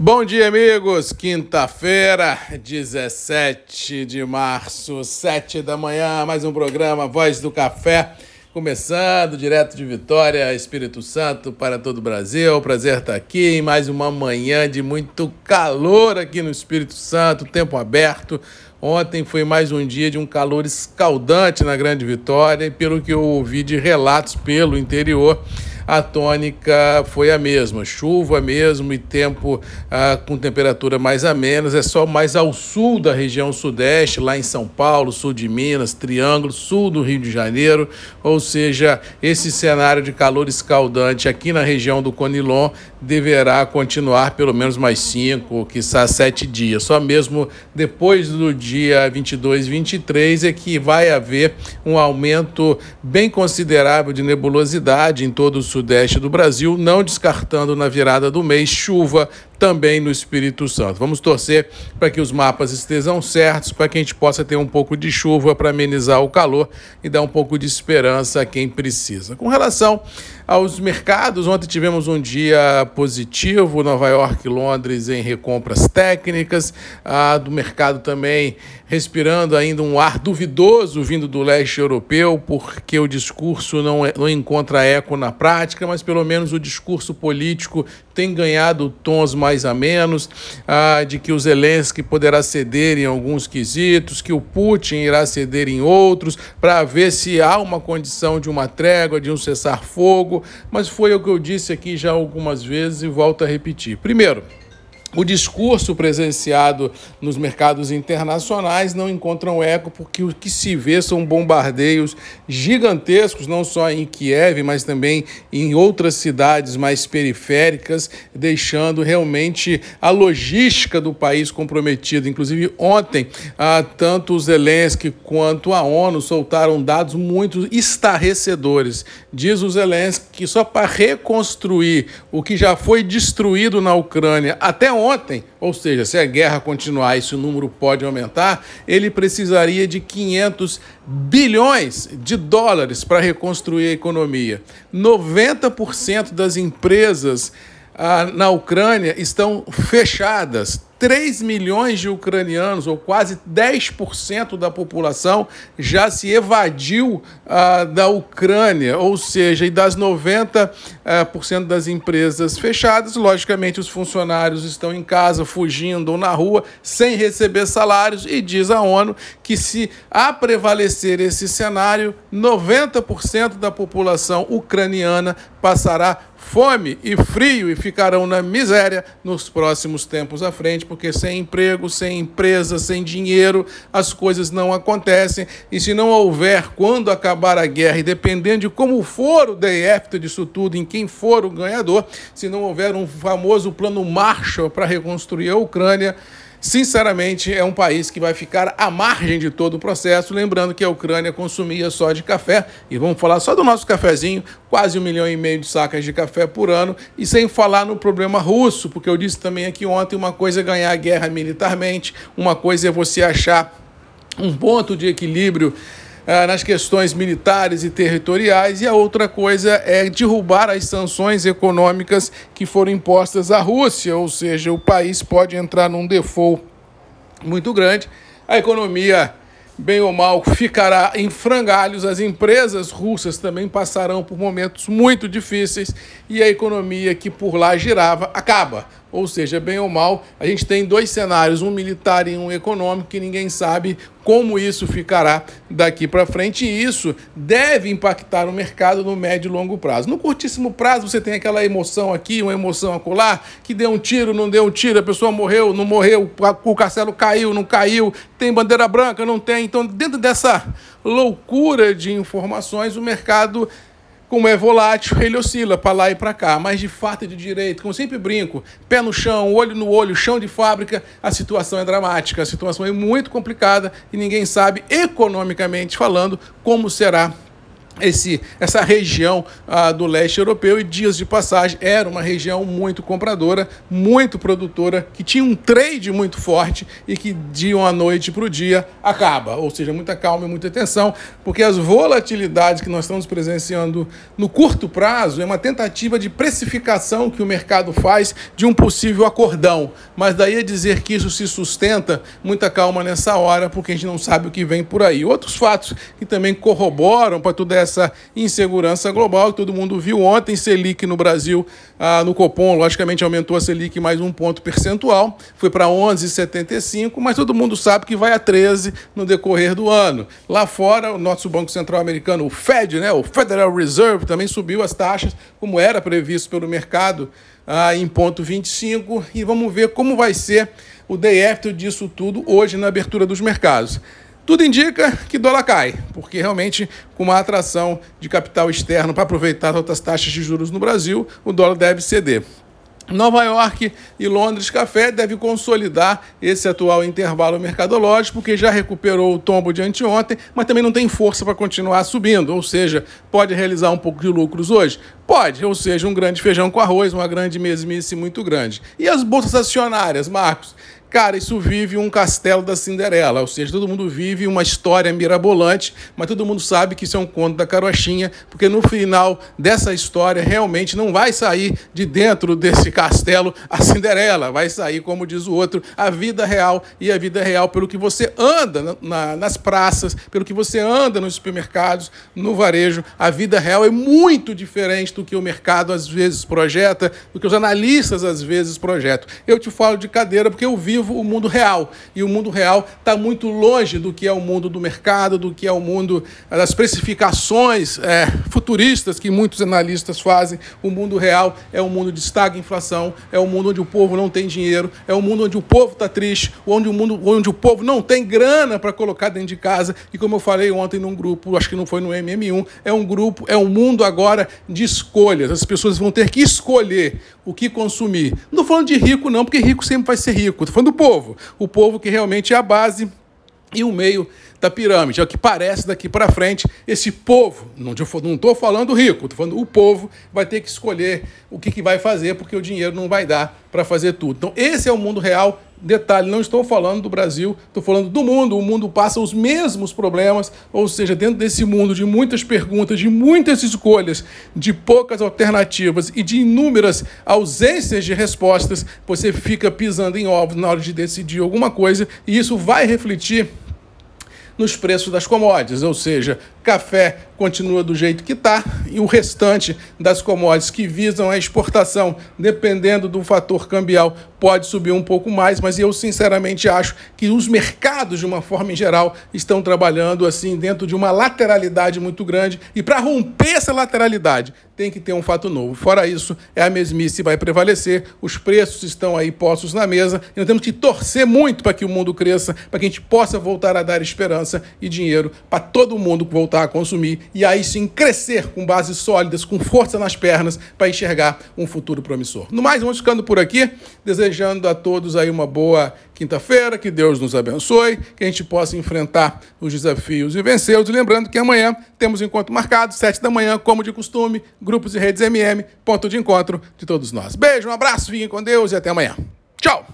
Bom dia, amigos. Quinta-feira, 17 de março, 7 da manhã, mais um programa Voz do Café. Começando direto de Vitória, Espírito Santo, para todo o Brasil. Prazer estar aqui em mais uma manhã de muito calor aqui no Espírito Santo, tempo aberto. Ontem foi mais um dia de um calor escaldante na Grande Vitória e, pelo que eu ouvi de relatos pelo interior, a tônica foi a mesma, chuva mesmo e tempo ah, com temperatura mais a menos, é só mais ao sul da região sudeste, lá em São Paulo, sul de Minas, Triângulo, sul do Rio de Janeiro, ou seja, esse cenário de calor escaldante aqui na região do Conilon deverá continuar pelo menos mais cinco, quiçá sete dias, só mesmo depois do dia 22, 23 é que vai haver um aumento bem considerável de nebulosidade em todo o sul sudeste do Brasil, não descartando na virada do mês chuva também no Espírito Santo. Vamos torcer para que os mapas estejam certos, para que a gente possa ter um pouco de chuva para amenizar o calor e dar um pouco de esperança a quem precisa. Com relação aos mercados, ontem tivemos um dia positivo, Nova York e Londres em recompras técnicas, a do mercado também respirando ainda um ar duvidoso vindo do leste europeu, porque o discurso não, é, não encontra eco na prática, mas pelo menos o discurso político tem ganhado tons mais a menos, ah, de que o Zelensky poderá ceder em alguns quesitos, que o Putin irá ceder em outros, para ver se há uma condição de uma trégua, de um cessar-fogo, mas foi o que eu disse aqui já algumas vezes e volto a repetir. Primeiro, o discurso presenciado nos mercados internacionais não encontram eco porque o que se vê são bombardeios gigantescos, não só em Kiev, mas também em outras cidades mais periféricas, deixando realmente a logística do país comprometida. Inclusive, ontem, ah, tanto o Zelensky quanto a ONU soltaram dados muito estarrecedores. Diz o Zelensky que só para reconstruir o que já foi destruído na Ucrânia até ontem, ou seja, se a guerra continuar e se o número pode aumentar, ele precisaria de 500 bilhões de dólares para reconstruir a economia. 90% das empresas ah, na Ucrânia estão fechadas. 3 milhões de ucranianos, ou quase 10% da população, já se evadiu ah, da Ucrânia, ou seja, e das 90% ah, por cento das empresas fechadas, logicamente os funcionários estão em casa, fugindo ou na rua, sem receber salários, e diz a ONU que se a prevalecer esse cenário, 90% da população ucraniana passará fome e frio e ficarão na miséria nos próximos tempos à frente, porque sem emprego, sem empresa, sem dinheiro, as coisas não acontecem. E se não houver, quando acabar a guerra, e dependendo de como for o day after disso tudo, em quem for o ganhador, se não houver um famoso plano Marshall para reconstruir a Ucrânia, Sinceramente, é um país que vai ficar à margem de todo o processo. Lembrando que a Ucrânia consumia só de café, e vamos falar só do nosso cafezinho, quase um milhão e meio de sacas de café por ano, e sem falar no problema russo, porque eu disse também aqui ontem: uma coisa é ganhar a guerra militarmente, uma coisa é você achar um ponto de equilíbrio ah, nas questões militares e territoriais, e a outra coisa é derrubar as sanções econômicas que foram impostas à Rússia, ou seja, o país pode entrar num default muito grande, a economia bem ou mal, ficará em frangalhos. As empresas russas também passarão por momentos muito difíceis e a economia que por lá girava acaba. Ou seja, bem ou mal, a gente tem dois cenários, um militar e um econômico, que ninguém sabe como isso ficará daqui para frente, e isso deve impactar o mercado no médio e longo prazo. No curtíssimo prazo, você tem aquela emoção aqui, uma emoção acolá, que deu um tiro, não deu um tiro, a pessoa morreu, não morreu, o castelo caiu, não caiu, tem bandeira branca, não tem. Então, dentro dessa loucura de informações, o mercado como é volátil, ele oscila para lá e para cá, mas de fato e de direito, como sempre brinco, pé no chão, olho no olho, chão de fábrica, a situação é dramática, a situação é muito complicada e ninguém sabe, economicamente falando, como será esse, essa região ah, do leste europeu e dias de passagem era uma região muito compradora, muito produtora, que tinha um trade muito forte e que de uma noite para o dia acaba, ou seja, muita calma e muita atenção, porque as volatilidades que nós estamos presenciando no curto prazo é uma tentativa de precificação que o mercado faz de um possível acordão, mas daí a dizer que isso se sustenta, muita calma nessa hora, porque a gente não sabe o que vem por aí. Outros fatos que também corroboram para tudo essa essa insegurança global. Todo mundo viu ontem, Selic no Brasil, ah, no Copom, logicamente aumentou a Selic mais um ponto percentual, foi para 11,75, mas todo mundo sabe que vai a 13 no decorrer do ano. Lá fora, o nosso Banco Central Americano, o Fed, né, o Federal Reserve, também subiu as taxas, como era previsto pelo mercado, ah, em ponto 25, e vamos ver como vai ser o day after disso tudo hoje na abertura dos mercados. Tudo indica que dólar cai, porque realmente, com uma atração de capital externo para aproveitar altas taxas de juros no Brasil, o dólar deve ceder. Nova York e Londres Café deve consolidar esse atual intervalo mercadológico, porque já recuperou o tombo de anteontem, mas também não tem força para continuar subindo, ou seja, pode realizar um pouco de lucros hoje? Pode, ou seja, um grande feijão com arroz, uma grande mesmice muito grande. E as bolsas acionárias, Marcos? Cara, isso vive um castelo da Cinderela, ou seja, todo mundo vive uma história mirabolante, mas todo mundo sabe que isso é um conto da carochinha, porque no final dessa história realmente não vai sair de dentro desse castelo a Cinderela, vai sair, como diz o outro, a vida real, e a vida real pelo que você anda na, na, nas praças, pelo que você anda nos supermercados, no varejo, a vida real é muito diferente do que o mercado às vezes projeta, do que os analistas às vezes projetam. Eu te falo de cadeira porque eu vi o mundo real. E o mundo real está muito longe do que é o mundo do mercado, do que é o mundo das precificações é, futuristas que muitos analistas fazem. O mundo real é um mundo de estagna inflação, é um mundo onde o povo não tem dinheiro, é um mundo onde o povo está triste, onde o, mundo, onde o povo não tem grana para colocar dentro de casa. E como eu falei ontem num grupo, acho que não foi no MM1, é um grupo, é um mundo agora de escolhas. As pessoas vão ter que escolher o que consumir. Não estou falando de rico, não, porque rico sempre vai ser rico. Estou falando do povo. O povo que realmente é a base e o meio da pirâmide. É o que parece daqui para frente. Esse povo, não estou falando rico, estou falando o povo, vai ter que escolher o que, que vai fazer, porque o dinheiro não vai dar para fazer tudo. Então, esse é o mundo real. Detalhe, não estou falando do Brasil, estou falando do mundo. O mundo passa os mesmos problemas, ou seja, dentro desse mundo de muitas perguntas, de muitas escolhas, de poucas alternativas e de inúmeras ausências de respostas, você fica pisando em ovos na hora de decidir alguma coisa, e isso vai refletir nos preços das commodities, ou seja, café continua do jeito que está e o restante das commodities que visam a exportação, dependendo do fator cambial, pode subir um pouco mais, mas eu sinceramente acho que os mercados, de uma forma em geral, estão trabalhando assim dentro de uma lateralidade muito grande e para romper essa lateralidade tem que ter um fato novo. Fora isso, é a mesmice vai prevalecer, os preços estão aí postos na mesa e nós temos que torcer muito para que o mundo cresça, para que a gente possa voltar a dar esperança e dinheiro para todo mundo voltar a consumir e aí sim crescer com bases sólidas, com força nas pernas para enxergar um futuro promissor. No mais, vamos ficando por aqui, desejando a todos aí uma boa quinta-feira, que Deus nos abençoe, que a gente possa enfrentar os desafios e vencê-los. Lembrando que amanhã temos encontro marcado, sete da manhã, como de costume, grupos e redes MM, ponto de encontro de todos nós. Beijo, um abraço, fiquem com Deus e até amanhã. Tchau!